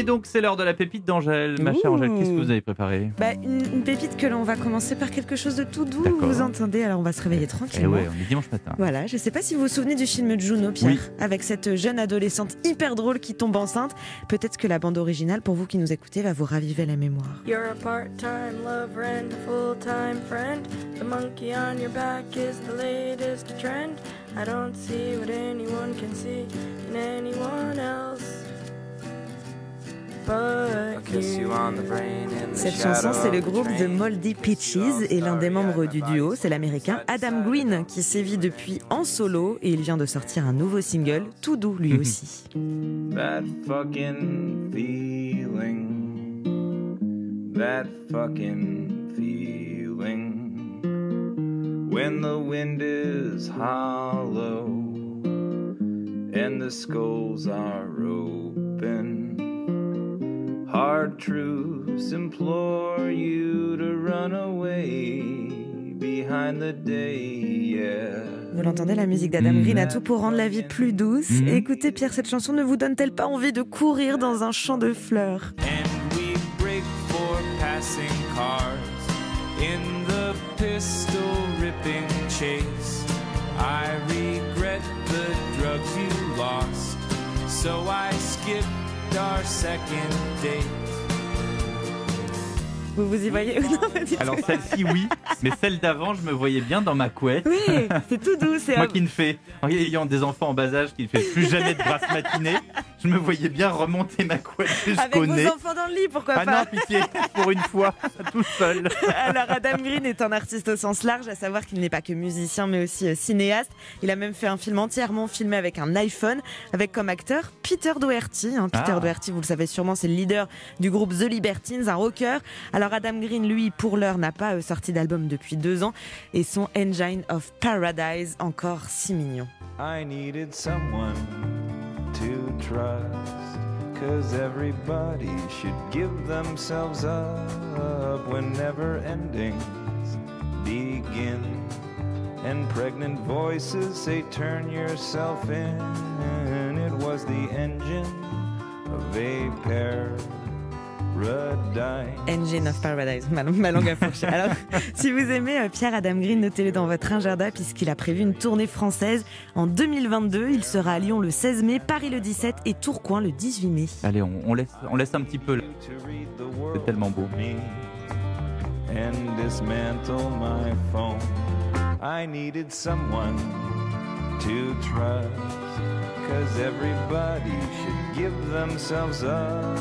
Et donc c'est l'heure de la pépite d'Angèle. Ma chère. Angèle, qu'est-ce que vous avez préparé Bah, une, une pépite que l'on va commencer par quelque chose de tout doux, vous entendez Alors on va se réveiller Eh tranquillement. ouais, on est dimanche matin. Voilà, je sais pas si vous vous souvenez du film Juno, Pierre, Oui. avec cette jeune adolescente hyper drôle qui tombe enceinte. Peut-être que la bande originale, pour vous qui nous écoutez, va vous raviver la mémoire. You're a part-time lover and a full-time friend. The monkey on your back is the latest trend. I don't see what anyone can see Cette chanson, c'est le groupe The Moldy Peaches et l'un des membres du duo, c'est l'américain Adam Green qui sévit depuis en solo et il vient de sortir un nouveau single, tout doux lui aussi. That fucking feeling. That fucking feeling. When the wind is hollow and the skulls are open. Hard truths implore you to run away behind the day, yeah. Vous l'entendez, la musique d'Adam. Green a tout pour rendre la vie plus douce. Mhm. Écoutez Pierre, cette chanson ne vous donne-t-elle pas envie de courir dans un champ de fleurs? And we break for passing cars in the pistol ripping chase. I regret the drugs you lost, so I skipped our second date. Vous vous y voyez? Non. Alors celle-ci oui, mais celle d'avant je me voyais bien dans ma couette. Oui, c'est tout doux. C'est Moi qui ne fais, en ayant des enfants en bas âge, qui ne fait plus jamais de grasse matinée, je me voyais bien remonter ma couette avec jusqu'au vos nez. enfants dans le lit, pourquoi Ah pas non, pitié, pour une fois, tout seul. Alors Adam Green est un artiste au sens large, à savoir qu'il n'est pas que musicien mais aussi euh, cinéaste. Il a même fait un film entièrement filmé avec un iPhone, avec comme acteur Peter Doherty. hein. Peter Ah. Doherty, vous le savez sûrement, c'est le leader du groupe The Libertines, un rocker. Alors Adam Green, lui, pour l'heure, n'a pas euh, sorti d'album depuis deux ans et son Engine of Paradise encore si mignon. I needed someone to trust. Cause everybody should give themselves up when never endings begin. And pregnant voices say, Turn yourself in. It was the engine of a paradise. Engine of Paradise, ma, ma langue a fourché. Alors, si vous aimez euh, Pierre Adam Green, notez-le dans votre agenda puisqu'il a prévu une tournée française en 2022. Il sera à Lyon le 16 mai, Paris le 17 et Tourcoing le 18 mai. Allez, on, on laisse, on laisse un petit peu. C'est tellement beau. me and dismantle my phone. I needed someone to trust. Cause everybody should give themselves up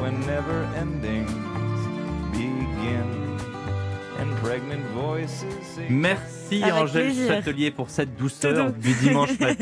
when never endings begin. And pregnant voices say Merci Avec Angèle plaisir. Châtelier pour cette douceur du dimanche matin.